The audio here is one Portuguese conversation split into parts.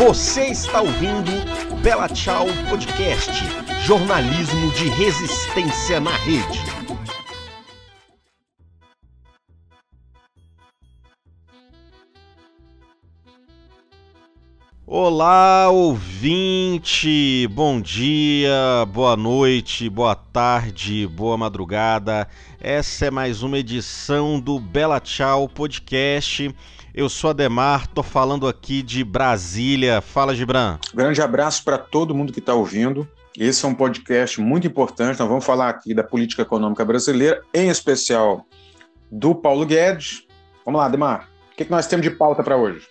Você está ouvindo Bela Tchau Podcast, jornalismo de resistência na rede. Olá, ouvinte! Bom dia, boa noite, boa tarde, boa madrugada. Essa é mais uma edição do Bela Tchau Podcast. Eu sou Ademar, tô falando aqui de Brasília. Fala, Gibran. Grande abraço para todo mundo que está ouvindo. Esse é um podcast muito importante. Nós vamos falar aqui da política econômica brasileira, em especial do Paulo Guedes. Vamos lá, Ademar. O que, que nós temos de pauta para hoje?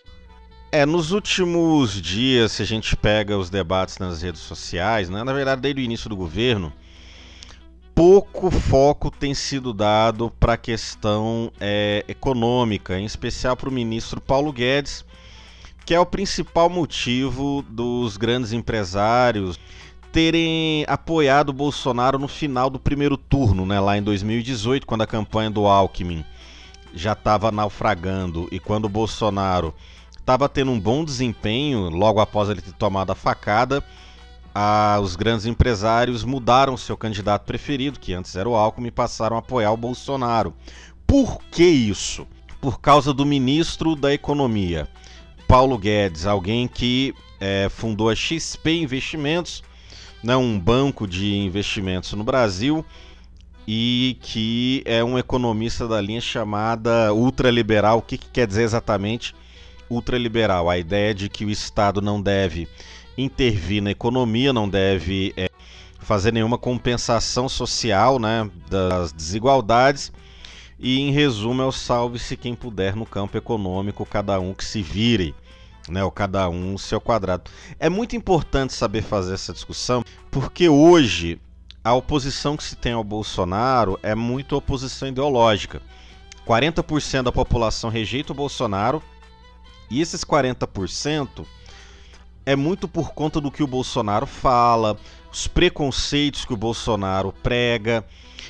É, nos últimos dias, se a gente pega os debates nas redes sociais, né, na verdade, desde o início do governo, pouco foco tem sido dado para a questão é, econômica, em especial para o ministro Paulo Guedes, que é o principal motivo dos grandes empresários terem apoiado Bolsonaro no final do primeiro turno, né, lá em 2018, quando a campanha do Alckmin já estava naufragando e quando o Bolsonaro estava tendo um bom desempenho logo após ele ter tomado a facada. Os grandes empresários mudaram seu candidato preferido, que antes era o Alckmin, e passaram a apoiar o Bolsonaro. Por que isso? Por causa do ministro da Economia, Paulo Guedes, alguém que é, fundou a XP Investimentos, né, um banco de investimentos no Brasil, e que é um economista da linha chamada ultraliberal. O que, que quer dizer exatamente? ultraliberal, a ideia de que o Estado não deve intervir na economia, não deve é, fazer nenhuma compensação social né, das desigualdades. E em resumo é o salve-se quem puder no campo econômico, cada um que se vire, né, ou cada um seu quadrado. É muito importante saber fazer essa discussão, porque hoje a oposição que se tem ao Bolsonaro é muito oposição ideológica. 40% da população rejeita o Bolsonaro, e esses 40% é muito por conta do que o Bolsonaro fala, os preconceitos que o Bolsonaro prega,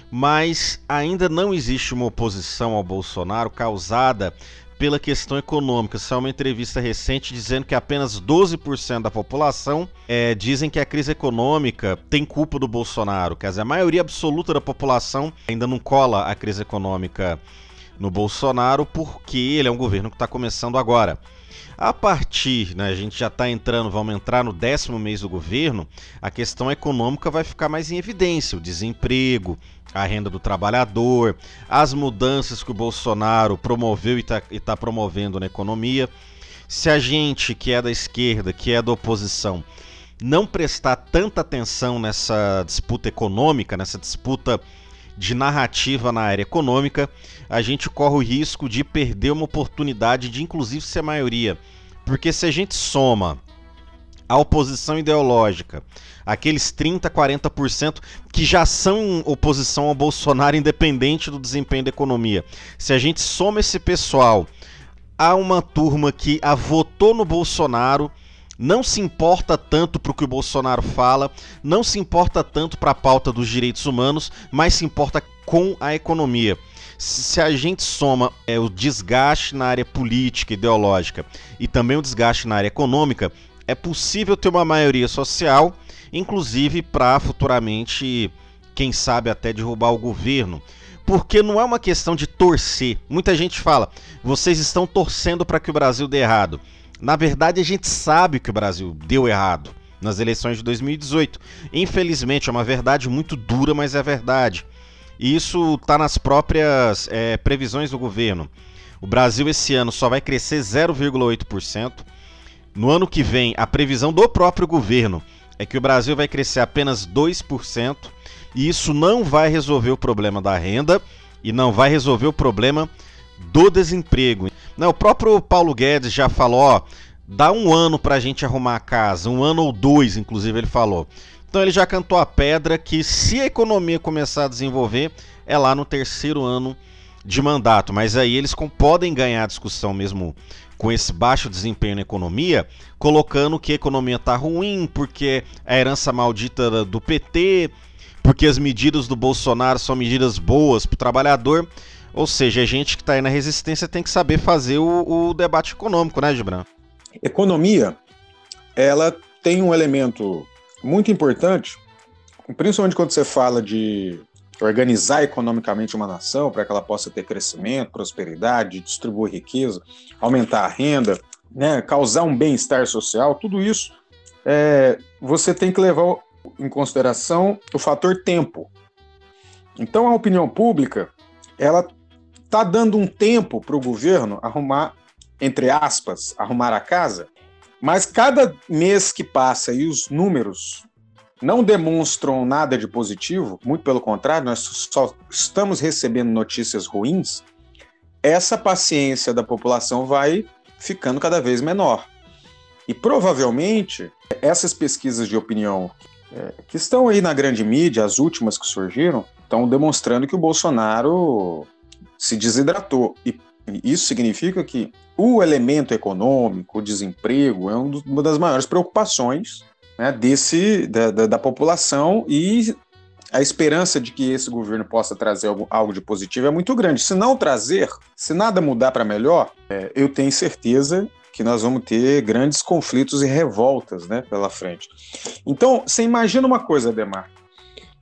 mas ainda não existe uma oposição ao Bolsonaro causada pela questão econômica. Saiu uma entrevista recente dizendo que apenas 12% da população é, dizem que a crise econômica tem culpa do Bolsonaro. Quer dizer, a maioria absoluta da população ainda não cola a crise econômica no Bolsonaro, porque ele é um governo que está começando agora. A partir, né, a gente já está entrando, vamos entrar no décimo mês do governo, a questão econômica vai ficar mais em evidência, o desemprego, a renda do trabalhador, as mudanças que o Bolsonaro promoveu e está tá promovendo na economia. Se a gente que é da esquerda, que é da oposição, não prestar tanta atenção nessa disputa econômica, nessa disputa de narrativa na área econômica, a gente corre o risco de perder uma oportunidade de, inclusive, ser maioria. Porque se a gente soma a oposição ideológica, aqueles 30, 40% que já são oposição ao Bolsonaro, independente do desempenho da economia, se a gente soma esse pessoal a uma turma que a votou no Bolsonaro não se importa tanto para o que o Bolsonaro fala, não se importa tanto para a pauta dos direitos humanos, mas se importa com a economia. Se a gente soma é, o desgaste na área política, ideológica e também o desgaste na área econômica, é possível ter uma maioria social, inclusive para futuramente, quem sabe, até derrubar o governo porque não é uma questão de torcer. Muita gente fala, vocês estão torcendo para que o Brasil dê errado. Na verdade, a gente sabe que o Brasil deu errado nas eleições de 2018. Infelizmente, é uma verdade muito dura, mas é verdade. E isso está nas próprias é, previsões do governo. O Brasil esse ano só vai crescer 0,8%. No ano que vem, a previsão do próprio governo é que o Brasil vai crescer apenas 2%. E isso não vai resolver o problema da renda e não vai resolver o problema do desemprego. Não, o próprio Paulo Guedes já falou, ó, dá um ano para a gente arrumar a casa, um ano ou dois, inclusive ele falou. Então ele já cantou a pedra que se a economia começar a desenvolver, é lá no terceiro ano de mandato. Mas aí eles podem ganhar a discussão mesmo com esse baixo desempenho na economia, colocando que a economia está ruim, porque a herança maldita do PT, porque as medidas do Bolsonaro são medidas boas para o trabalhador. Ou seja, a gente que está aí na resistência tem que saber fazer o, o debate econômico, né, Gibran? Economia ela tem um elemento muito importante, principalmente quando você fala de organizar economicamente uma nação para que ela possa ter crescimento, prosperidade, distribuir riqueza, aumentar a renda, né, causar um bem-estar social, tudo isso é, você tem que levar em consideração o fator tempo. Então a opinião pública ela está dando um tempo para o governo arrumar, entre aspas, arrumar a casa, mas cada mês que passa e os números não demonstram nada de positivo, muito pelo contrário, nós só estamos recebendo notícias ruins, essa paciência da população vai ficando cada vez menor. E provavelmente essas pesquisas de opinião é, que estão aí na grande mídia, as últimas que surgiram, estão demonstrando que o Bolsonaro se desidratou. E isso significa que o elemento econômico, o desemprego, é uma das maiores preocupações né, desse, da, da, da, população e a esperança de que esse governo possa trazer algo, algo de positivo é muito grande. Se não trazer, se nada mudar para melhor, é, eu tenho certeza que nós vamos ter grandes conflitos e revoltas né, pela frente. Então, você imagina uma coisa, Demar.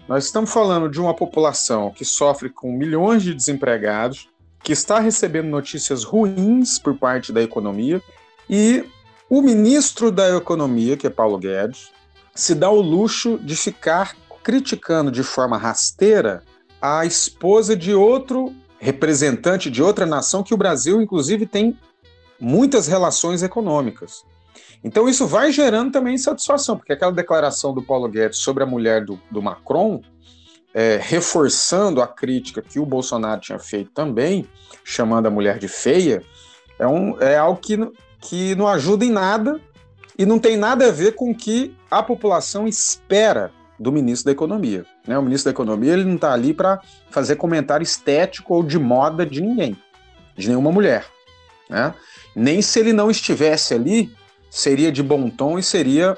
Nós estamos falando de uma população que sofre com milhões de desempregados, que está recebendo notícias ruins por parte da economia, e o ministro da Economia, que é Paulo Guedes, se dá o luxo de ficar criticando de forma rasteira a esposa de outro representante de outra nação que o Brasil, inclusive, tem muitas relações econômicas. Então, isso vai gerando também insatisfação, porque aquela declaração do Paulo Guedes sobre a mulher do, do Macron, é, reforçando a crítica que o Bolsonaro tinha feito também, chamando a mulher de feia, é, um, é algo que que não ajuda em nada e não tem nada a ver com o que a população espera do ministro da Economia. Né? O ministro da Economia ele não está ali para fazer comentário estético ou de moda de ninguém, de nenhuma mulher. Né? Nem se ele não estivesse ali, seria de bom tom e seria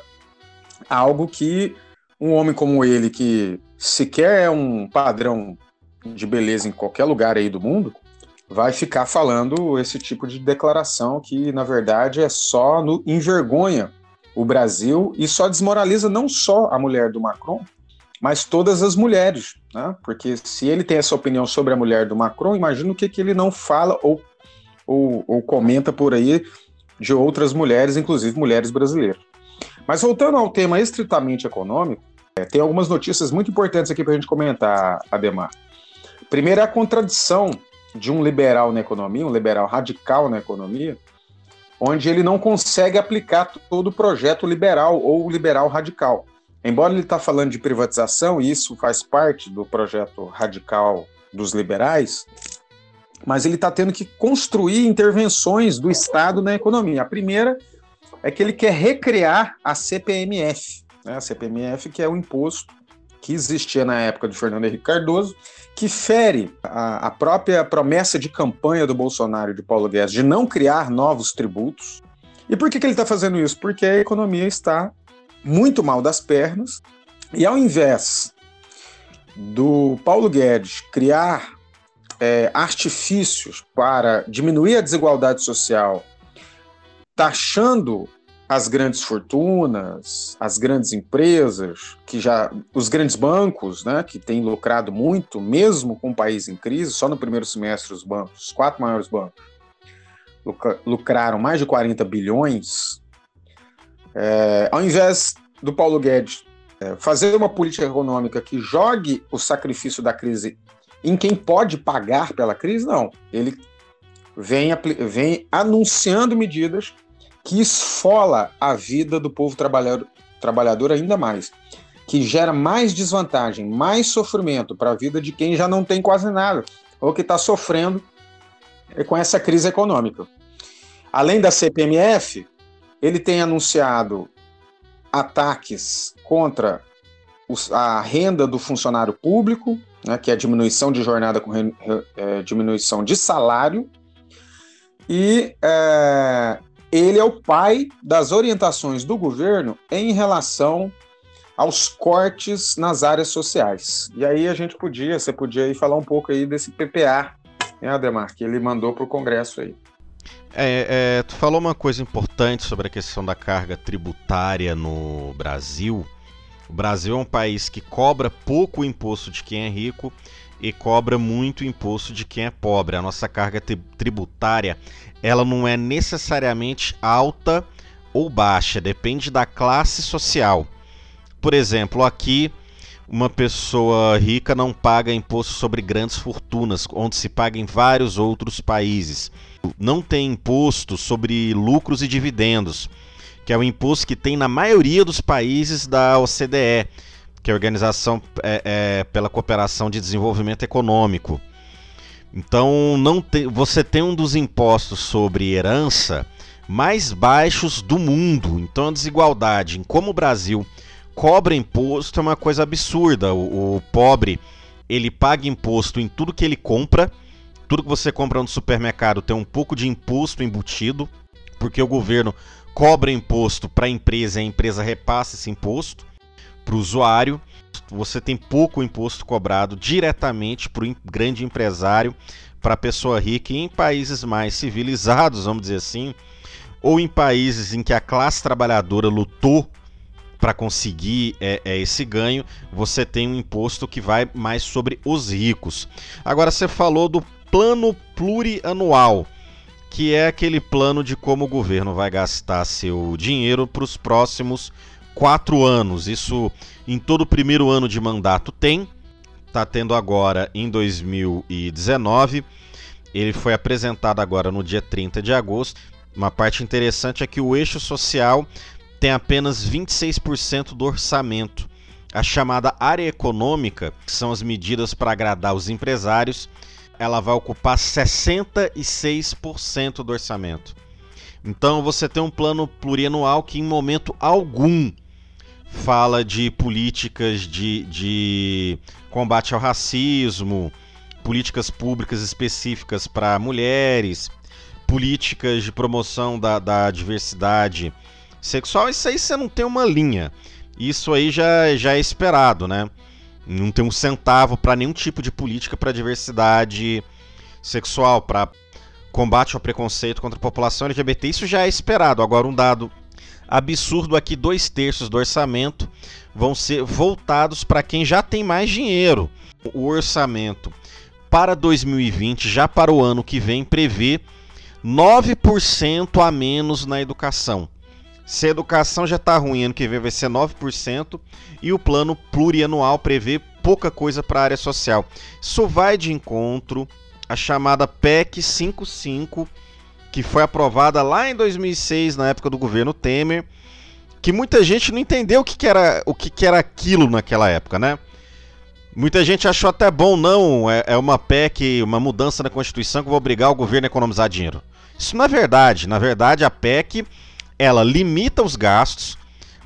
algo que um homem como ele, que sequer é um padrão de beleza em qualquer lugar aí do mundo, vai ficar falando esse tipo de declaração que, na verdade, é só no, envergonha o Brasil e só desmoraliza não só a mulher do Macron, mas todas as mulheres, né? Porque se ele tem essa opinião sobre a mulher do Macron, imagina o que, que ele não fala ou, ou, ou comenta por aí de outras mulheres, inclusive mulheres brasileiras. Mas voltando ao tema estritamente econômico, é, tem algumas notícias muito importantes aqui para a gente comentar, Ademar. Primeiro é a contradição de um liberal na economia, um liberal radical na economia, onde ele não consegue aplicar todo o projeto liberal ou liberal radical. Embora ele está falando de privatização, e isso faz parte do projeto radical dos liberais, mas ele está tendo que construir intervenções do Estado na economia. A primeira é que ele quer recriar a CPMF, né? a CPMF que é o imposto que existia na época do Fernando Henrique Cardoso, que fere a, a própria promessa de campanha do Bolsonaro e de Paulo Guedes de não criar novos tributos. E por que, que ele está fazendo isso? Porque a economia está muito mal das pernas, e ao invés do Paulo Guedes criar é, artifícios para diminuir a desigualdade social, taxando as grandes fortunas, as grandes empresas, que já os grandes bancos, né, que têm lucrado muito, mesmo com o país em crise, só no primeiro semestre os bancos, os quatro maiores bancos, lucraram mais de 40 bilhões. É, ao invés do Paulo Guedes é, fazer uma política econômica que jogue o sacrifício da crise em quem pode pagar pela crise, não. Ele vem, vem anunciando medidas que esfola a vida do povo trabalhador, trabalhador ainda mais, que gera mais desvantagem, mais sofrimento para a vida de quem já não tem quase nada, ou que está sofrendo com essa crise econômica. Além da CPMF, ele tem anunciado ataques contra a renda do funcionário público, né, que é a diminuição de jornada com re, é, diminuição de salário, e é, ele é o pai das orientações do governo em relação aos cortes nas áreas sociais. E aí a gente podia, você podia aí falar um pouco aí desse PPA, né, Ademar, que ele mandou para o Congresso aí. É, é, tu falou uma coisa importante sobre a questão da carga tributária no Brasil. O Brasil é um país que cobra pouco imposto de quem é rico e cobra muito imposto de quem é pobre. A nossa carga tributária ela não é necessariamente alta ou baixa, depende da classe social. Por exemplo, aqui uma pessoa rica não paga imposto sobre grandes fortunas, onde se paga em vários outros países. Não tem imposto sobre lucros e dividendos, que é o imposto que tem na maioria dos países da OCDE, que é a Organização é, é, pela Cooperação de Desenvolvimento Econômico. Então, não tem, você tem um dos impostos sobre herança mais baixos do mundo. Então, a desigualdade em como o Brasil cobra imposto é uma coisa absurda. O, o pobre ele paga imposto em tudo que ele compra. Tudo que você compra no supermercado tem um pouco de imposto embutido, porque o governo cobra imposto para a empresa e a empresa repassa esse imposto para o usuário. Você tem pouco imposto cobrado diretamente para o grande empresário, para a pessoa rica. E em países mais civilizados, vamos dizer assim, ou em países em que a classe trabalhadora lutou para conseguir é, é, esse ganho, você tem um imposto que vai mais sobre os ricos. Agora, você falou do plano plurianual que é aquele plano de como o governo vai gastar seu dinheiro para os próximos quatro anos. Isso em todo o primeiro ano de mandato tem. Está tendo agora em 2019. Ele foi apresentado agora no dia 30 de agosto. Uma parte interessante é que o eixo social tem apenas 26% do orçamento. A chamada área econômica, que são as medidas para agradar os empresários, ela vai ocupar 66% do orçamento. Então você tem um plano plurianual que em momento algum fala de políticas de, de combate ao racismo, políticas públicas específicas para mulheres, políticas de promoção da, da diversidade sexual. Isso aí você não tem uma linha. Isso aí já, já é esperado, né? Não tem um centavo para nenhum tipo de política para diversidade sexual, para combate ao preconceito contra a população LGBT. Isso já é esperado. Agora, um dado absurdo aqui: dois terços do orçamento vão ser voltados para quem já tem mais dinheiro. O orçamento para 2020, já para o ano que vem, prevê 9% a menos na educação. Se a educação já está ruim, ano que vem vai ser 9%, e o plano plurianual prevê pouca coisa para a área social. Isso vai de encontro à chamada PEC 55, que foi aprovada lá em 2006, na época do governo Temer, que muita gente não entendeu o que, que era o que, que era aquilo naquela época, né? Muita gente achou até bom, não, é, é uma PEC, uma mudança na Constituição que vai obrigar o governo a economizar dinheiro. Isso não é verdade. Na verdade, a PEC, ela limita os gastos,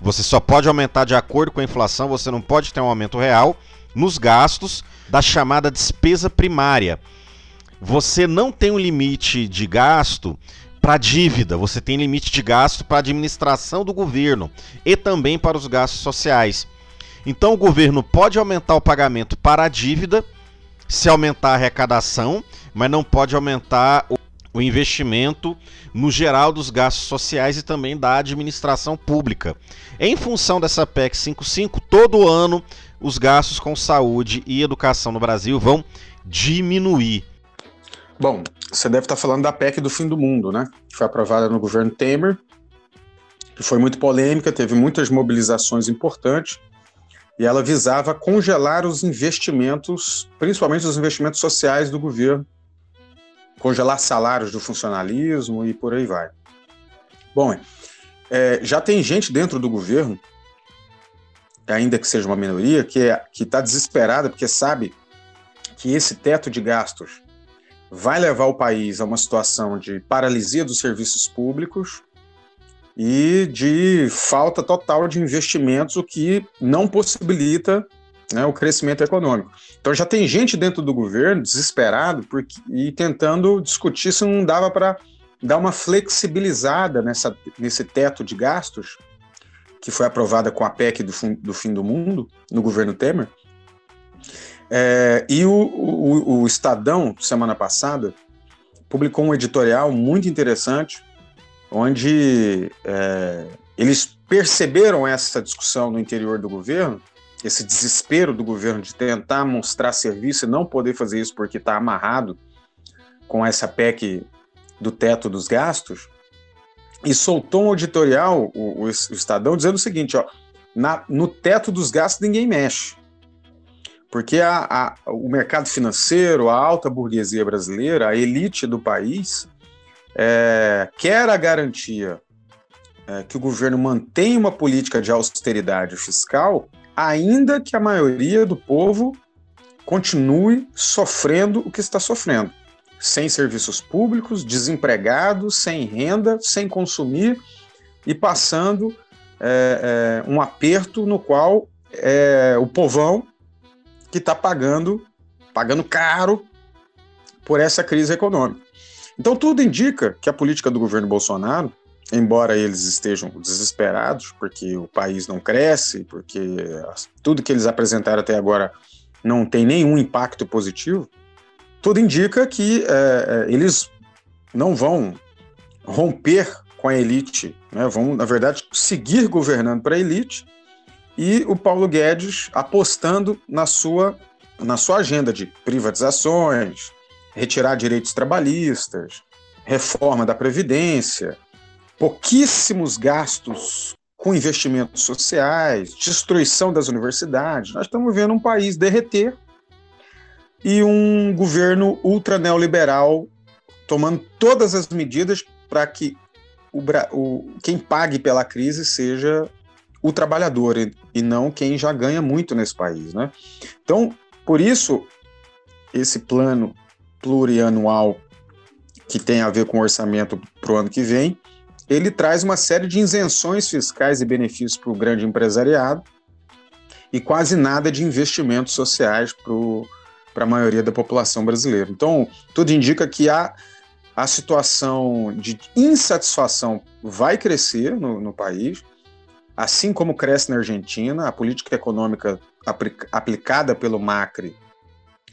você só pode aumentar de acordo com a inflação, você não pode ter um aumento real nos gastos da chamada despesa primária você não tem um limite de gasto para dívida, você tem limite de gasto para administração do governo e também para os gastos sociais. Então o governo pode aumentar o pagamento para a dívida se aumentar a arrecadação, mas não pode aumentar o investimento no geral dos gastos sociais e também da administração pública. Em função dessa PEC 55, todo ano os gastos com saúde e educação no Brasil vão diminuir. Bom, você deve estar falando da PEC do fim do mundo, né? Que foi aprovada no governo Temer, que foi muito polêmica, teve muitas mobilizações importantes, e ela visava congelar os investimentos, principalmente os investimentos sociais do governo, congelar salários do funcionalismo e por aí vai. Bom, é, já tem gente dentro do governo, ainda que seja uma minoria, que é, está desesperada porque sabe que esse teto de gastos vai levar o país a uma situação de paralisia dos serviços públicos e de falta total de investimentos, o que não possibilita né, o crescimento econômico. Então já tem gente dentro do governo desesperado porque, e tentando discutir se não dava para dar uma flexibilizada nessa, nesse teto de gastos que foi aprovada com a PEC do, do fim do mundo no governo Temer é, e o, o, o, Estadão, semana passada, publicou um editorial muito interessante, onde é, eles perceberam essa discussão no interior do governo, esse desespero do governo de tentar mostrar serviço e não poder fazer isso porque está amarrado com essa PEC do teto dos gastos, e soltou um editorial, o, o, Estadão, dizendo o seguinte: ó, na, no teto dos gastos ninguém mexe. Porque a, a, o mercado financeiro, a alta burguesia brasileira, a elite do país, é, quer a garantia é, que o governo mantenha uma política de austeridade fiscal, ainda que a maioria do povo continue sofrendo o que está sofrendo. Sem serviços públicos, desempregados, sem renda, sem consumir e passando é, é, um aperto no qual é, o povão que está pagando, pagando caro por essa crise econômica. Então tudo indica que a política do governo Bolsonaro, embora eles estejam desesperados porque o país não cresce, porque tudo que eles apresentaram até agora não tem nenhum impacto positivo, tudo indica que é, é eles não vão romper com a elite, né? vão, na verdade, seguir governando para a elite e o Paulo Guedes apostando na sua, na sua agenda de privatizações, retirar direitos trabalhistas, reforma da Previdência, pouquíssimos gastos com investimentos sociais, destruição das universidades. Nós estamos vendo um país derreter e um governo ultra neoliberal tomando todas as medidas para que o, o, quem pague pela crise seja o trabalhador e não quem já ganha muito nesse país, né? Então, por isso, esse plano plurianual que tem a ver com o orçamento para o ano que vem, ele traz uma série de isenções fiscais e benefícios para o grande empresariado e quase nada de investimentos sociais para a maioria da população brasileira. Então, tudo indica que a, a situação de insatisfação vai crescer no, no país, Assim como cresce na Argentina, a política econômica aplicada pelo Macri,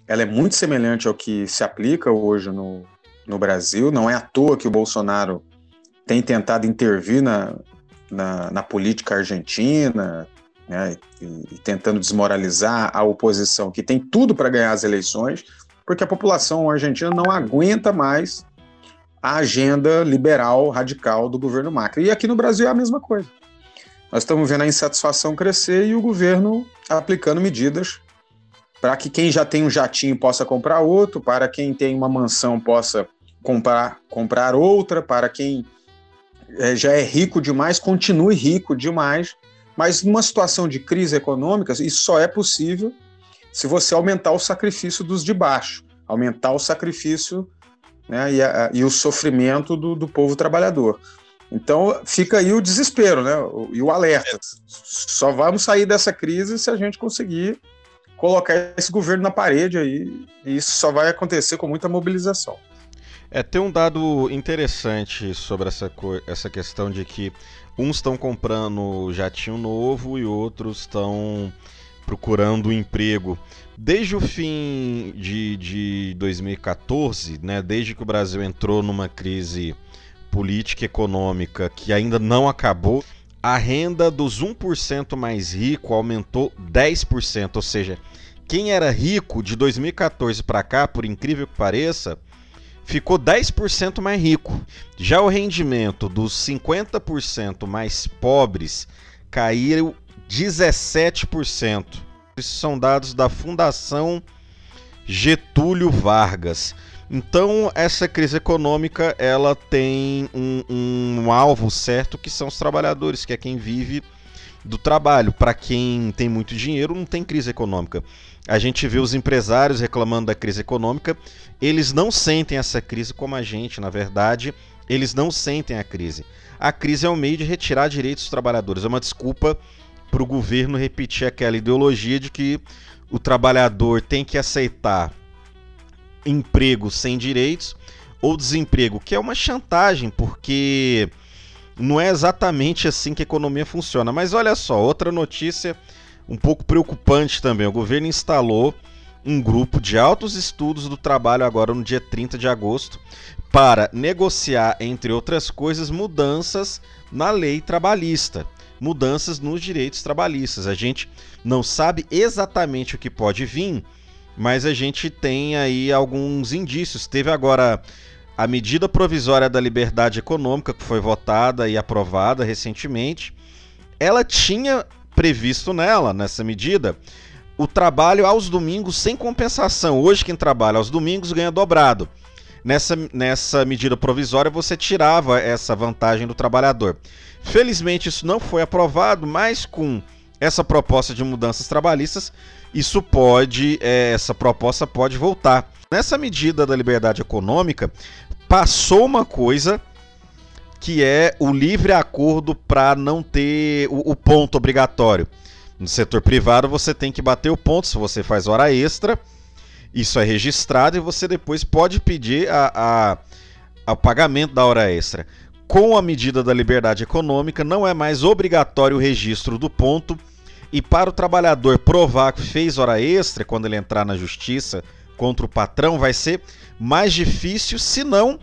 ela é muito semelhante ao que se aplica hoje no, no Brasil. Não é à toa que o Bolsonaro tem tentado intervir na, na, na política argentina, né, e, e, tentando desmoralizar a oposição, que tem tudo para ganhar as eleições, porque a população argentina não aguenta mais a agenda liberal radical do governo Macri. E aqui no Brasil é a mesma coisa. Nós estamos vendo a insatisfação crescer e o governo aplicando medidas para que quem já tem um jatinho possa comprar outro, para quem tem uma mansão possa comprar, comprar outra, para quem é, já é rico demais continue rico demais. Mas numa situação de crise econômica, isso só é possível se você aumentar o sacrifício dos de baixo, aumentar o sacrifício né, e, a, e, o sofrimento do, do povo trabalhador. Então fica aí o desespero, né? E o alerta. Só vamos sair dessa crise se a gente conseguir colocar esse governo na parede aí. E isso só vai acontecer com muita mobilização. É, tem um dado interessante sobre essa, essa questão de que uns estão comprando jatinho novo e outros estão procurando emprego. Desde o fim de, de 2014, né, desde que o Brasil entrou numa crise política econômica que ainda não acabou, a renda dos 1% mais rico aumentou 10%, ou seja, quem era rico de 2014 para cá, por incrível que pareça, ficou 10% mais rico. Já o rendimento dos 50% mais pobres caiu 17%. Isso são dados da Fundação Getúlio Vargas. Então, essa crise econômica ela tem um, um alvo certo que são os trabalhadores, que é quem vive do trabalho. Para quem tem muito dinheiro, não tem crise econômica. A gente vê os empresários reclamando da crise econômica, eles não sentem essa crise como a gente, na verdade, eles não sentem a crise. A crise é um meio de retirar direitos dos trabalhadores, é uma desculpa para o governo repetir aquela ideologia de que o trabalhador tem que aceitar emprego sem direitos ou desemprego, que é uma chantagem, porque não é exatamente assim que a economia funciona. Mas olha só, outra notícia um pouco preocupante também: o governo instalou um grupo de altos estudos do trabalho agora no dia 30 de agosto para negociar, entre outras coisas, mudanças na lei trabalhista, mudanças nos direitos trabalhistas. A gente não sabe exatamente o que pode vir, mas a gente tem aí alguns indícios. Teve agora a medida provisória da liberdade econômica que foi votada e aprovada recentemente. Ela tinha previsto nela, nessa medida, o trabalho aos domingos sem compensação. Hoje, quem trabalha aos domingos ganha dobrado. Nessa, nessa medida provisória, você tirava essa vantagem do trabalhador. Felizmente, isso não foi aprovado, mas com essa proposta de mudanças trabalhistas, isso pode, é, essa proposta pode voltar. Nessa medida da liberdade econômica, passou uma coisa que é o livre acordo para não ter o, o ponto obrigatório. No setor privado, você tem que bater o ponto se você faz hora extra. Isso é registrado e você depois pode pedir a, a, pagamento da hora extra. Com a medida da liberdade econômica, não é mais obrigatório o registro do ponto. E para o trabalhador provar que fez hora extra, quando ele entrar na justiça contra o patrão, vai ser mais difícil, se não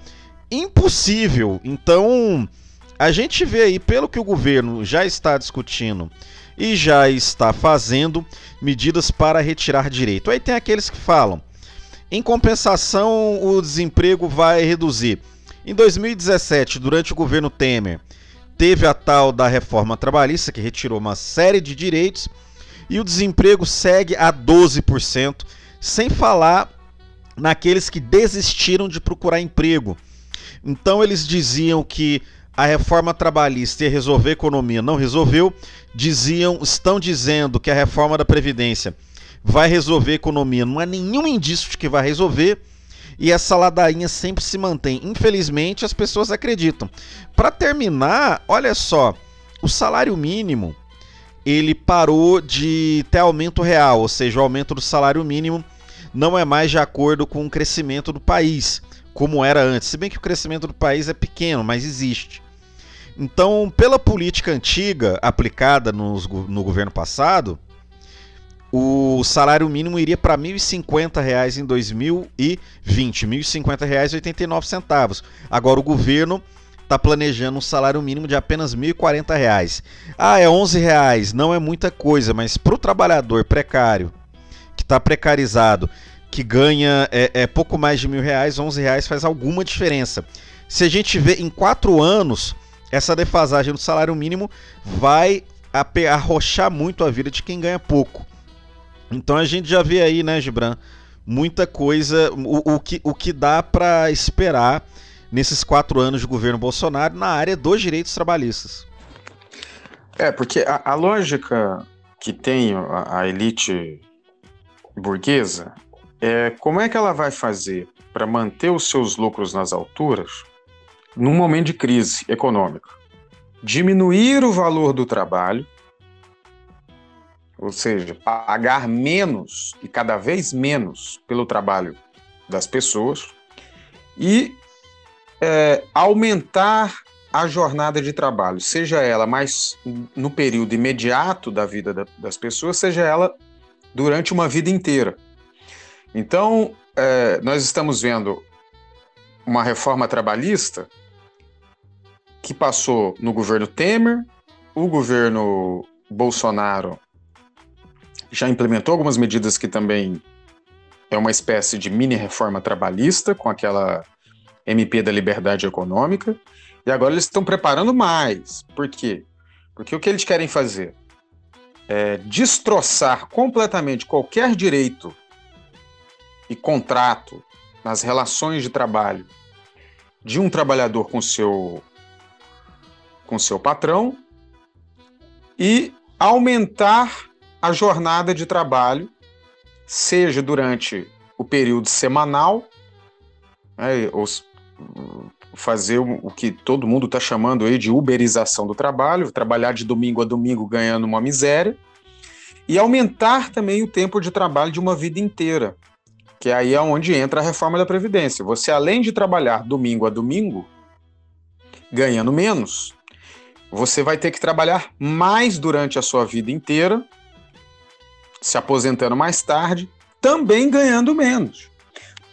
impossível. Então, a gente vê aí, pelo que o governo já está discutindo e já está fazendo medidas para retirar direito. Aí tem aqueles que falam: em compensação, o desemprego vai reduzir. Em 2017, durante o governo Temer, teve a tal da reforma trabalhista que retirou uma série de direitos e o desemprego segue a 12%, sem falar naqueles que desistiram de procurar emprego. Então eles diziam que a reforma trabalhista ia resolver a economia, não resolveu. Diziam, estão dizendo que a reforma da previdência vai resolver a economia, não há nenhum indício de que vai resolver. E essa ladainha sempre se mantém. Infelizmente, as pessoas acreditam. Para terminar, olha só, o salário mínimo ele parou de ter aumento real, ou seja, o aumento do salário mínimo não é mais de acordo com o crescimento do país, como era antes. Se bem que o crescimento do país é pequeno, mas existe. Então, pela política antiga aplicada nos, no governo passado, o salário mínimo iria para R$ 1.050 em 2020, R$ 1.050,89. Agora o governo está planejando um salário mínimo de apenas R$ 1.040. Ah, é 11 reais, não é muita coisa, mas para o trabalhador precário, está precarizado, que ganha é, é, pouco mais de mil reais, 11 reais faz alguma diferença. Se a gente vê em quatro anos essa defasagem do salário mínimo vai arrochar muito a vida de quem ganha pouco. Então a gente já vê aí, né, Gibran, muita coisa, o, o que, o que dá para esperar nesses quatro anos de governo Bolsonaro na área dos direitos trabalhistas. É, porque a, a lógica que tem a, a elite burguesa é como é que ela vai fazer para manter os seus lucros nas alturas num momento de crise econômica, diminuir o valor do trabalho, ou seja, pagar menos e cada vez menos pelo trabalho das pessoas e é, aumentar a jornada de trabalho, seja ela mais no período imediato da vida da, das pessoas, seja ela durante uma vida inteira. Então, é, nós estamos vendo uma reforma trabalhista que passou no governo Temer, o governo Bolsonaro já implementou algumas medidas que também é uma espécie de mini reforma trabalhista, com aquela MP da liberdade econômica, e agora eles estão preparando mais. Por quê? Porque o que eles querem fazer é destroçar completamente qualquer direito e contrato nas relações de trabalho de um trabalhador com seu com seu patrão e aumentar a jornada de trabalho, seja durante o período semanal, né, ou fazer o que todo mundo está chamando aí de uberização do trabalho, trabalhar de domingo a domingo ganhando uma miséria, e aumentar também o tempo de trabalho de uma vida inteira, que aí é onde entra a reforma da Previdência. Você, além de trabalhar domingo a domingo, ganhando menos, você vai ter que trabalhar mais durante a sua vida inteira, se aposentando mais tarde também ganhando menos.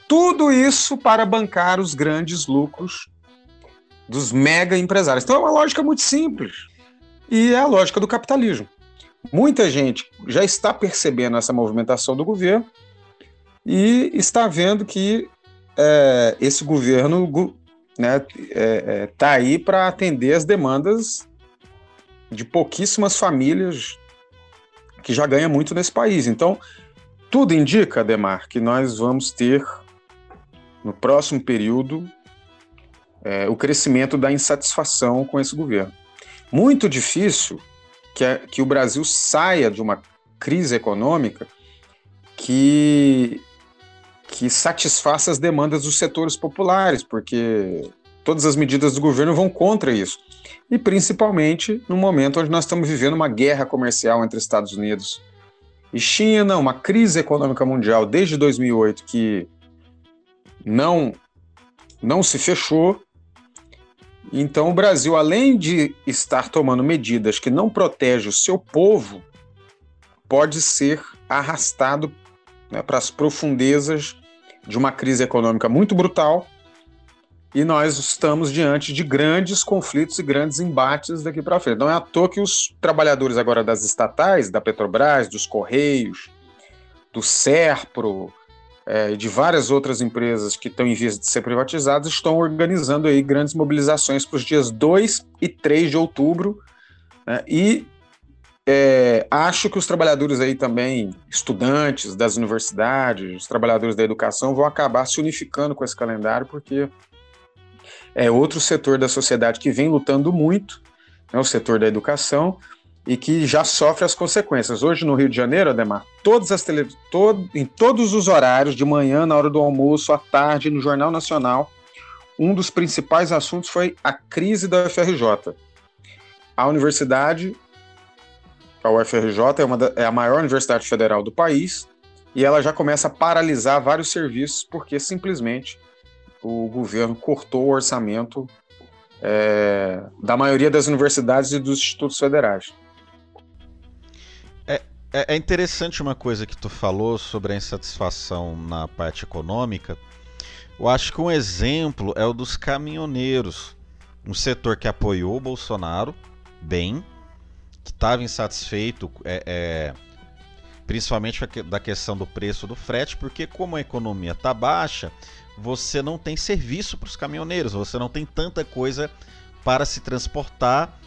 Tudo isso para bancar os grandes lucros dos mega empresários. Então é uma lógica muito simples. E é a lógica do capitalismo. Muita gente já está percebendo essa movimentação do governo e está vendo que é, esse governo né, é, é, tá aí para atender as demandas de pouquíssimas famílias que já ganham muito nesse país. Então, tudo indica, Ademar, que nós vamos ter no próximo período é, o crescimento da insatisfação com esse governo. Muito difícil que, é, que o Brasil saia de uma crise econômica que que satisfaça as demandas dos setores populares, porque todas as medidas do governo vão contra isso. E principalmente no momento onde nós estamos vivendo uma guerra comercial entre Estados Unidos e China, uma crise econômica mundial desde 2008 que não não se fechou. Então o Brasil, além de estar tomando medidas que não protegem o seu povo, pode ser arrastado né, para as profundezas de uma crise econômica muito brutal e nós estamos diante de grandes conflitos e grandes embates daqui para frente. Não é à toa que os trabalhadores agora das estatais, da Petrobras, dos Correios, do Serpro é, de várias outras empresas que estão em vias de ser privatizadas estão organizando aí grandes mobilizações para os dias 2 e 3 de outubro né, e é, acho que os trabalhadores aí também, estudantes das universidades, os trabalhadores da educação, vão acabar se unificando com esse calendário, porque é outro setor da sociedade que vem lutando muito, né, o setor da educação, e que já sofre as consequências. Hoje no Rio de Janeiro, Ademar, todas as tele... Todo... em todos os horários, de manhã, na hora do almoço, à tarde, no Jornal Nacional, um dos principais assuntos foi a crise da UFRJ. A universidade a UFRJ é, uma da, é a maior universidade federal do país e ela já começa a paralisar vários serviços porque simplesmente o governo cortou o orçamento é, da maioria das universidades e dos institutos federais. É, é, interessante uma coisa que tu falou sobre a insatisfação na parte econômica. Eu acho que um exemplo é o dos caminhoneiros, um setor que apoiou o Bolsonaro bem, que estava insatisfeito, é, é, principalmente da questão do preço do frete, porque como a economia está baixa, você não tem serviço para os caminhoneiros, você não tem tanta coisa para se transportar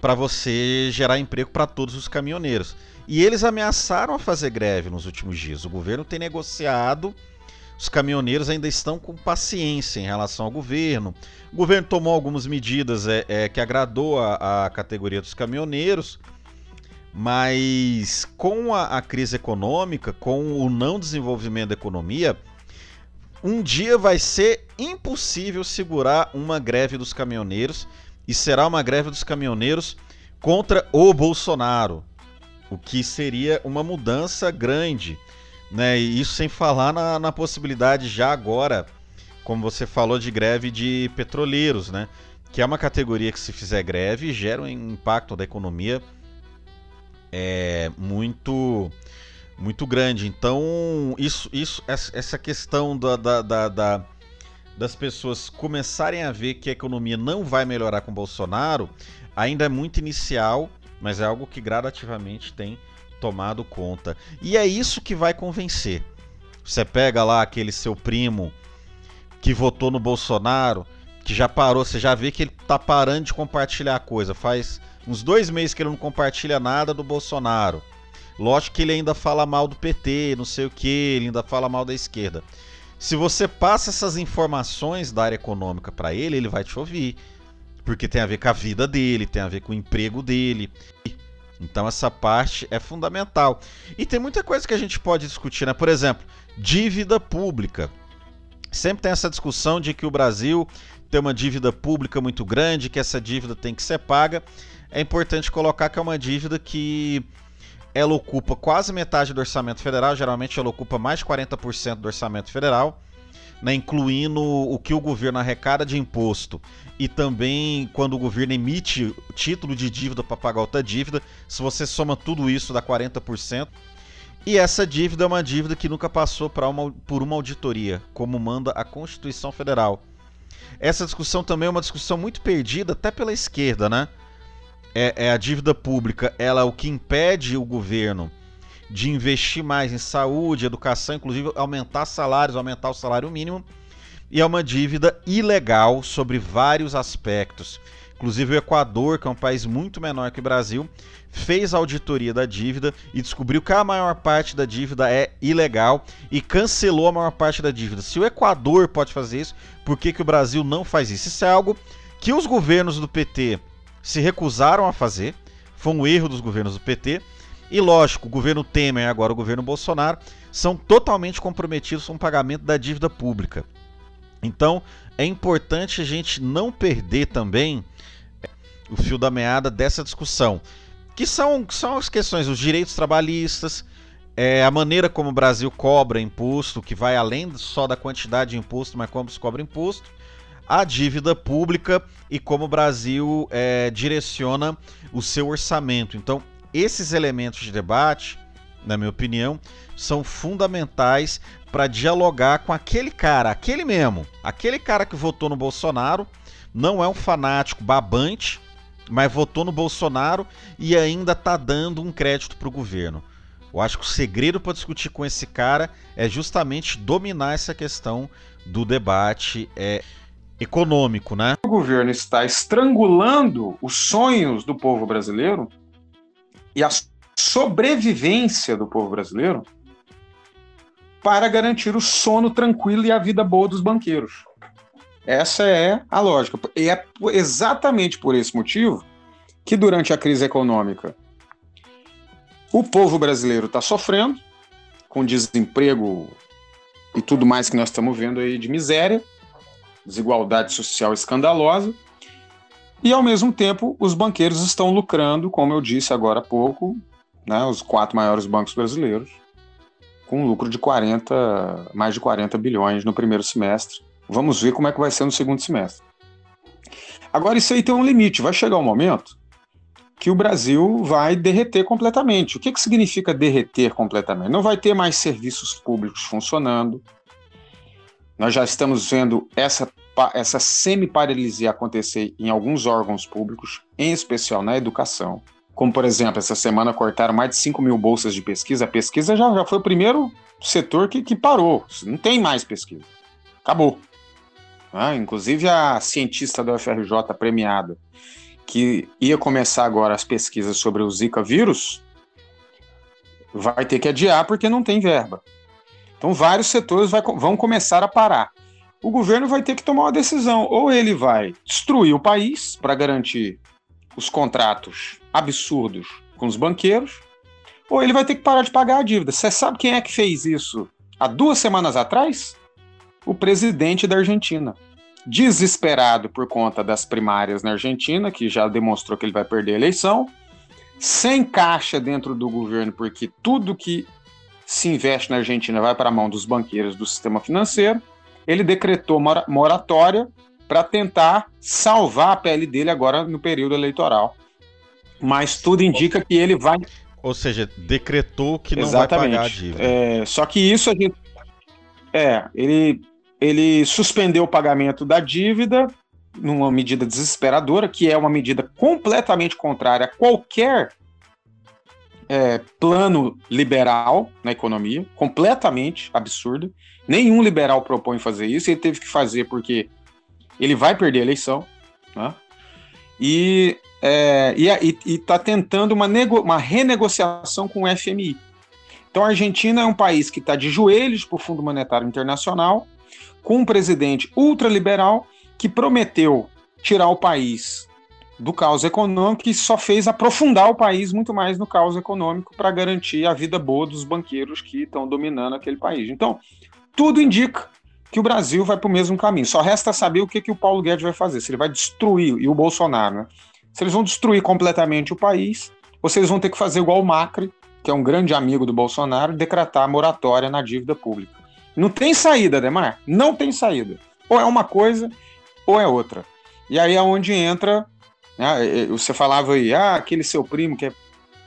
para você gerar emprego para todos os caminhoneiros. E eles ameaçaram a fazer greve nos últimos dias. O governo tem negociado, os caminhoneiros ainda estão com paciência em relação ao governo. O governo tomou algumas medidas é, é, que agradou a, a, categoria dos caminhoneiros, mas com a, a crise econômica, com o não desenvolvimento da economia, um dia vai ser impossível segurar uma greve dos caminhoneiros e será uma greve dos caminhoneiros contra o Bolsonaro, o que seria uma mudança grande, né? E isso sem falar na, na possibilidade já agora como você falou, de greve de petroleiros, né? Que é uma categoria que, se fizer greve, gera um impacto da economia é, muito muito grande. Então, isso, isso essa questão da, da, da, da, das pessoas começarem a ver que a economia não vai melhorar com Bolsonaro ainda é muito inicial, mas é algo que gradativamente tem tomado conta. E é isso que vai convencer. Você pega lá aquele seu primo que votou no Bolsonaro, que já parou, você já vê que ele tá parando de compartilhar coisa. Faz uns dois meses que ele não compartilha nada do Bolsonaro. Lógico que ele ainda fala mal do PT, não sei o que, ele ainda fala mal da esquerda. Se você passa essas informações da área econômica para ele, ele vai te ouvir. Porque tem a ver com a vida dele, tem a ver com o emprego dele. Então essa parte é fundamental. E tem muita coisa que a gente pode discutir, né? Por exemplo, dívida pública. Sempre tem essa discussão de que o Brasil tem uma dívida pública muito grande, que essa dívida tem que ser paga. É importante colocar que é uma dívida que ela ocupa quase metade do orçamento federal, geralmente ela ocupa mais de 40% do orçamento federal, né, incluindo o que o governo arrecada de imposto e também quando o governo emite título de dívida para pagar outra dívida. Se você soma tudo isso, dá 40%. E essa dívida é uma dívida que nunca passou uma, por uma auditoria, como manda a Constituição Federal. Essa discussão também é uma discussão muito perdida, até pela esquerda, né? É, é a dívida pública, ela é o que impede o governo de investir mais em saúde, educação, inclusive aumentar salários, aumentar o salário mínimo. E é uma dívida ilegal sobre vários aspectos. Inclusive o Equador, que é um país muito menor que o Brasil, fez a auditoria da dívida e descobriu que a maior parte da dívida é ilegal e cancelou a maior parte da dívida. Se o Equador pode fazer isso, por que, que o Brasil não faz isso? Isso é algo que os governos do PT se recusaram a fazer. Foi um erro dos governos do PT. E lógico, o governo Temer e agora o governo Bolsonaro são totalmente comprometidos com o pagamento da dívida pública. Então é importante a gente não perder também o fio da meada dessa discussão, que são, são as questões dos direitos trabalhistas, é, a maneira como o Brasil cobra imposto, que vai além só da quantidade de imposto, mas como se cobra imposto, a dívida pública e como o Brasil é, direciona o seu orçamento. Então, esses elementos de debate, na minha opinião, são fundamentais para dialogar com aquele cara, aquele mesmo, aquele cara que votou no Bolsonaro, não é um fanático babante, mas votou no Bolsonaro e ainda está dando um crédito para o governo. Eu acho que o segredo para discutir com esse cara é justamente dominar essa questão do debate é, econômico, né? O governo está estrangulando os sonhos do povo brasileiro e a sobrevivência do povo brasileiro para garantir o sono tranquilo e a vida boa dos banqueiros. Essa é a lógica. E é exatamente por esse motivo que, durante a crise econômica, o povo brasileiro está sofrendo, com desemprego e tudo mais que nós estamos vendo aí de miséria, desigualdade social escandalosa, e ao mesmo tempo os banqueiros estão lucrando, como eu disse agora há pouco, né, os quatro maiores bancos brasileiros, com um lucro de 40, mais de 40 bilhões no primeiro semestre, Vamos ver como é que vai ser no segundo semestre. Agora, isso aí tem um limite. Vai chegar um momento que o Brasil vai derreter completamente. O que, que significa derreter completamente? Não vai ter mais serviços públicos funcionando. Nós já estamos vendo essa, essa semi-paralisia acontecer em alguns órgãos públicos, em especial na educação. Como, por exemplo, essa semana cortaram mais de 5 mil bolsas de pesquisa. A pesquisa já, já foi o primeiro setor que, que parou. Não tem mais pesquisa. Acabou. Ah, inclusive a cientista da UFRJ premiada, que ia começar agora as pesquisas sobre o Zika vírus, vai ter que adiar porque não tem verba. Então vários setores vai, vão começar a parar. O governo vai ter que tomar uma decisão. Ou ele vai destruir o país para garantir os contratos absurdos com os banqueiros, ou ele vai ter que parar de pagar a dívida. Você sabe quem é que fez isso há duas semanas atrás? O presidente da Argentina desesperado por conta das primárias na Argentina, que já demonstrou que ele vai perder a eleição, sem caixa dentro do governo, porque tudo que se investe na Argentina vai para a mão dos banqueiros do sistema financeiro. Ele decretou moratória para tentar salvar a pele dele agora no período eleitoral. Mas tudo indica que ele vai. Ou seja, decretou que não Exatamente. vai pagar a dívida. É, só que isso a gente. É, ele ele suspendeu o pagamento da dívida numa medida desesperadora, que é uma medida completamente contrária a qualquer é, plano liberal na economia, completamente absurdo. Nenhum liberal propõe fazer isso, ele teve que fazer porque ele vai perder a eleição, né? E é, está tentando uma, nego, uma renegociação com o FMI. Então a Argentina é um país que está de joelhos para o Fundo Monetário Internacional com um presidente ultraliberal que prometeu tirar o país do caos econômico e só fez aprofundar o país muito mais no caos econômico para garantir a vida boa dos banqueiros que estão dominando aquele país. Então, tudo indica que o Brasil vai para o mesmo caminho. Só resta saber o que, que o Paulo Guedes vai fazer. Se ele vai destruir, e o Bolsonaro, né? Se eles vão destruir completamente o país, ou se eles vão ter que fazer igual o Macri, que é um grande amigo do Bolsonaro, decretar moratória na dívida pública. Não tem saída, Demar. Não tem saída. Ou é uma coisa, ou é outra. E aí é onde entra. Né, você falava aí, ah, aquele seu primo que é.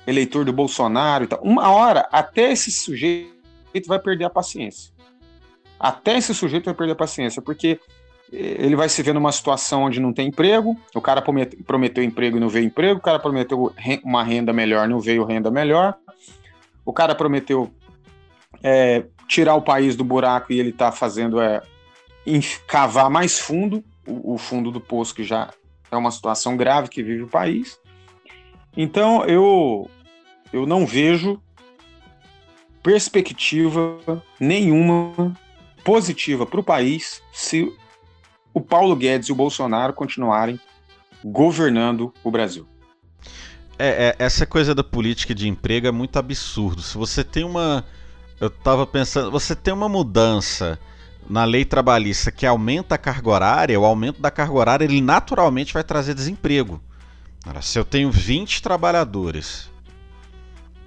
eleitor do Bolsonaro e tal. Uma hora, até esse sujeito vai perder a paciência. Até esse sujeito vai perder a paciência, porque ele vai se ver numa situação onde não tem emprego, o cara prometeu emprego e não veio emprego, o cara prometeu uma renda melhor, não veio renda melhor, o cara prometeu é, tirar o país do buraco e ele está fazendo é cavar mais fundo, o, o fundo do poço que já é uma situação grave que vive o país. Então eu eu não vejo perspectiva nenhuma positiva para o país se o Paulo Guedes e o Bolsonaro continuarem governando o Brasil. É, é, essa coisa da política de emprego é muito absurdo. Se você tem uma. Eu estava pensando, você tem uma mudança na lei trabalhista que aumenta a carga horária, o aumento da carga horária ele naturalmente vai trazer desemprego. se eu tenho 20 trabalhadores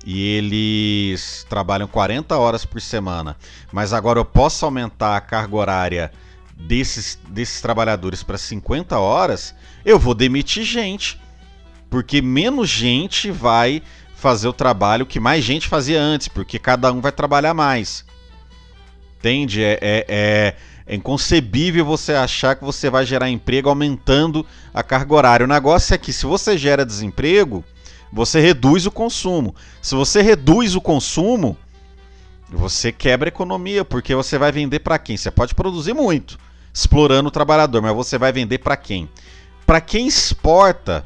e eles trabalham 40 horas por semana, mas agora eu posso aumentar a carga horária desses, desses trabalhadores para 50 horas, eu vou demitir gente. Porque menos gente vai fazer o trabalho que mais gente fazia antes, porque cada um vai trabalhar mais. Entende? É, é, é, é inconcebível você achar que você vai gerar emprego aumentando a carga horária. O negócio é que se você gera desemprego, você reduz o consumo. Se você reduz o consumo, você quebra a economia, porque você vai vender para quem? Você pode produzir muito, explorando o trabalhador, mas você vai vender para quem? Para quem exporta,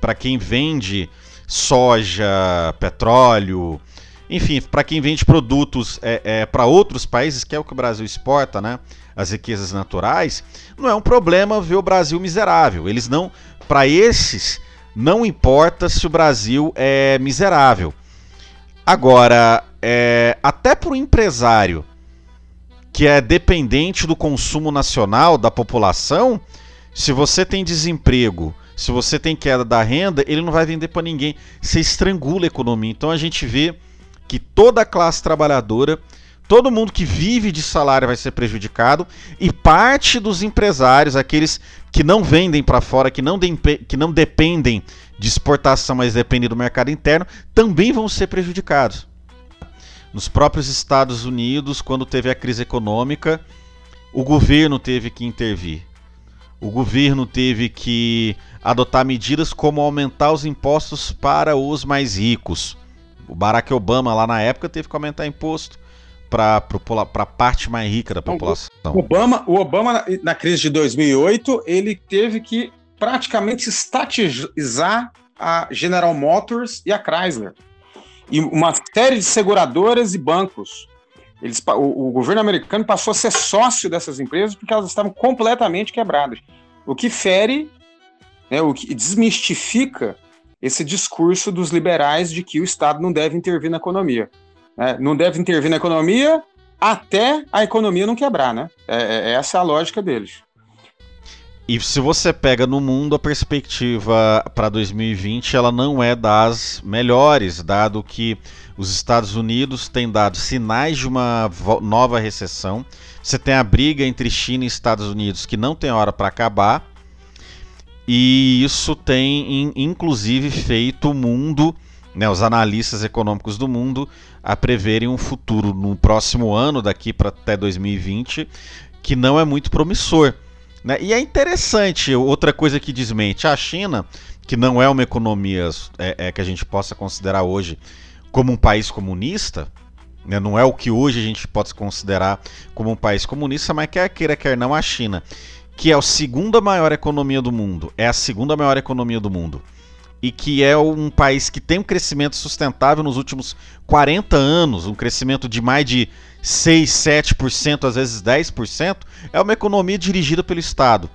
para quem vende soja, petróleo, enfim, para quem vende produtos é, é, para outros países, que é o que o Brasil exporta, né? As riquezas naturais, não é um problema ver o Brasil miserável. Eles não, para esses, não importa se o Brasil é miserável. Agora, é, até para o empresário que é dependente do consumo nacional da população, se você tem desemprego, se você tem queda da renda, ele não vai vender para ninguém. Você estrangula a economia. Então a gente vê que toda a classe trabalhadora, todo mundo que vive de salário vai ser prejudicado e parte dos empresários, aqueles que não vendem para fora, que não, que não dependem de exportação, mas dependem do mercado interno, também vão ser prejudicados. Nos próprios Estados Unidos, quando teve a crise econômica, o governo teve que intervir. O governo teve que adotar medidas como aumentar os impostos para os mais ricos o Barack Obama, lá na época, teve que aumentar imposto para a parte mais rica da população. O Obama, o Obama na, crise de 2008, ele teve que praticamente estatizar a General Motors e a Chrysler. E uma série de seguradoras e bancos. Eles, o, o, governo americano passou a ser sócio dessas empresas porque elas estavam completamente quebradas. O que fere, né, o que desmistifica esse discurso dos liberais de que o Estado não deve intervir na economia. Né? Não deve intervir na economia até a economia não quebrar, né? É, é, essa é a lógica deles. E se você pega no mundo a perspectiva para 2020, ela não é das melhores, dado que os Estados Unidos têm dado sinais de uma nova recessão. Você tem a briga entre China e Estados Unidos que não tem hora para acabar. E isso tem, inclusive, feito o mundo, né, os analistas econômicos do mundo, a preverem um futuro no próximo ano, daqui para até 2020, que não é muito promissor. Né? E é interessante, outra coisa que desmente, a China, que não é uma economia é, é que a gente possa considerar hoje como um país comunista, né? não é o que hoje a gente pode considerar como um país comunista, mas quer queira, quer não, a China que é a segunda maior economia do mundo, é a segunda maior economia do mundo, e que é um país que tem um crescimento sustentável nos últimos 40 anos, um crescimento de mais de 6, 7%, às vezes 10%, é uma economia dirigida pelo Estado.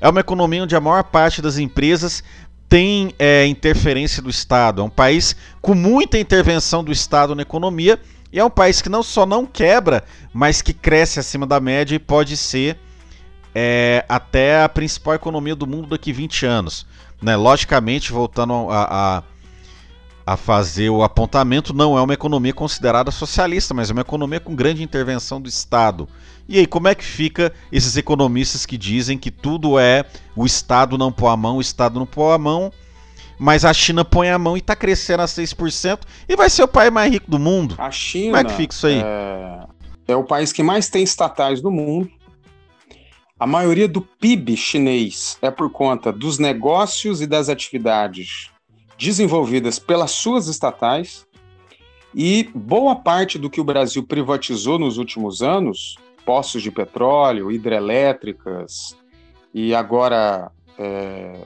É uma economia onde a maior parte das empresas tem é, interferência do Estado. É um país com muita intervenção do Estado na economia e é um país que não só não quebra, mas que cresce acima da média e pode ser é, até a principal economia do mundo daqui 20 anos. Né? Logicamente, voltando a, a, a, fazer o apontamento, não é uma economia considerada socialista, mas é uma economia com grande intervenção do Estado. E aí, como é que fica esses economistas que dizem que tudo é o Estado não pôr a mão, o Estado não pôr a mão? mas a China põe a mão e está crescendo a 6% e vai ser o país mais rico do mundo. A China Como é que fica isso aí? É, é o país que mais tem estatais do mundo. A maioria do PIB chinês é por conta dos negócios e das atividades desenvolvidas pelas suas estatais. E boa parte do que o Brasil privatizou nos últimos anos, poços de petróleo, hidrelétricas e agora é,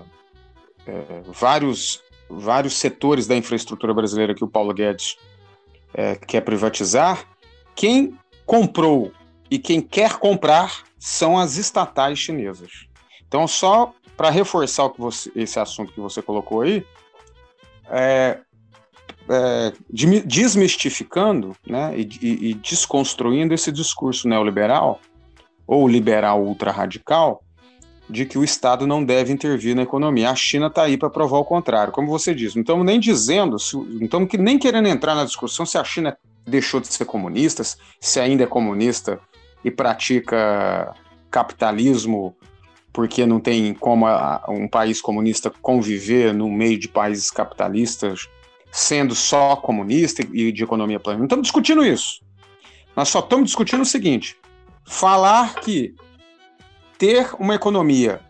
é, vários, vários setores da infraestrutura brasileira que o Paulo Guedes é, quer privatizar, quem comprou e quem quer comprar são as estatais chinesas. Então, só para reforçar o que você, esse assunto que você colocou aí, é, é, desmistificando né, e, e, e, desconstruindo esse discurso neoliberal ou liberal ultra-radical de que o Estado não deve intervir na economia. A China está aí para provar o contrário. Como você diz, não estamos nem dizendo, não estamos nem querendo entrar na discussão se a China deixou de ser comunista, se ainda é comunista e pratica capitalismo porque não tem como um país comunista conviver no meio de países capitalistas sendo só comunista e de economia plana. Não estamos discutindo isso. Nós só estamos discutindo o seguinte: falar que ter uma economia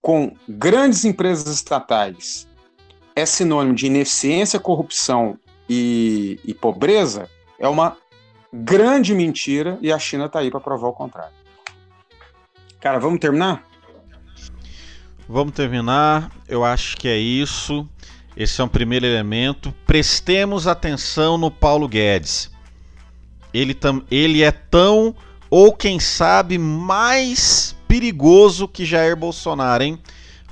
com grandes empresas estatais é sinônimo de ineficiência, corrupção e, e pobreza é uma grande mentira e a China está aí para provar o contrário. Cara, vamos terminar? Vamos terminar. Eu acho que é isso. Esse é um primeiro elemento. Prestemos atenção no Paulo Guedes. Ele, tam, ele é tão, ou quem sabe, mais perigoso que Jair Bolsonaro, hein?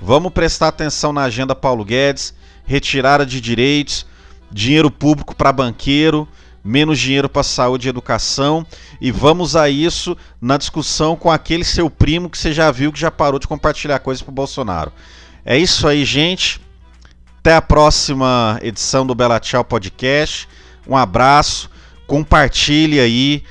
Vamos prestar atenção na agenda Paulo Guedes, retirada de direitos, dinheiro público para banqueiro, menos dinheiro para saúde e educação, e vamos a isso na discussão com aquele seu primo que você já viu que já parou de compartilhar coisas pro Bolsonaro. É isso aí, gente. Até a próxima edição do Bela Tchau Podcast. Um abraço. Compartilhe aí.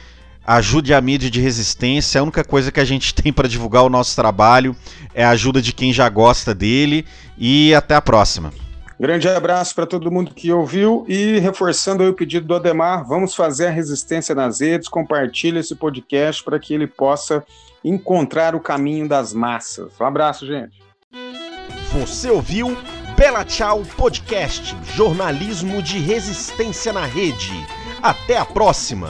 Ajude a mídia de resistência. A única coisa que a gente tem para divulgar o nosso trabalho é a ajuda de quem já gosta dele. E até a próxima. Grande abraço para todo mundo que ouviu e reforçando o pedido do Ademar, vamos fazer a resistência nas redes, compartilhe esse podcast para que ele possa encontrar o caminho das massas. Um abraço, gente. Você ouviu Bela Tchau Podcast, jornalismo de resistência na rede. Até a próxima!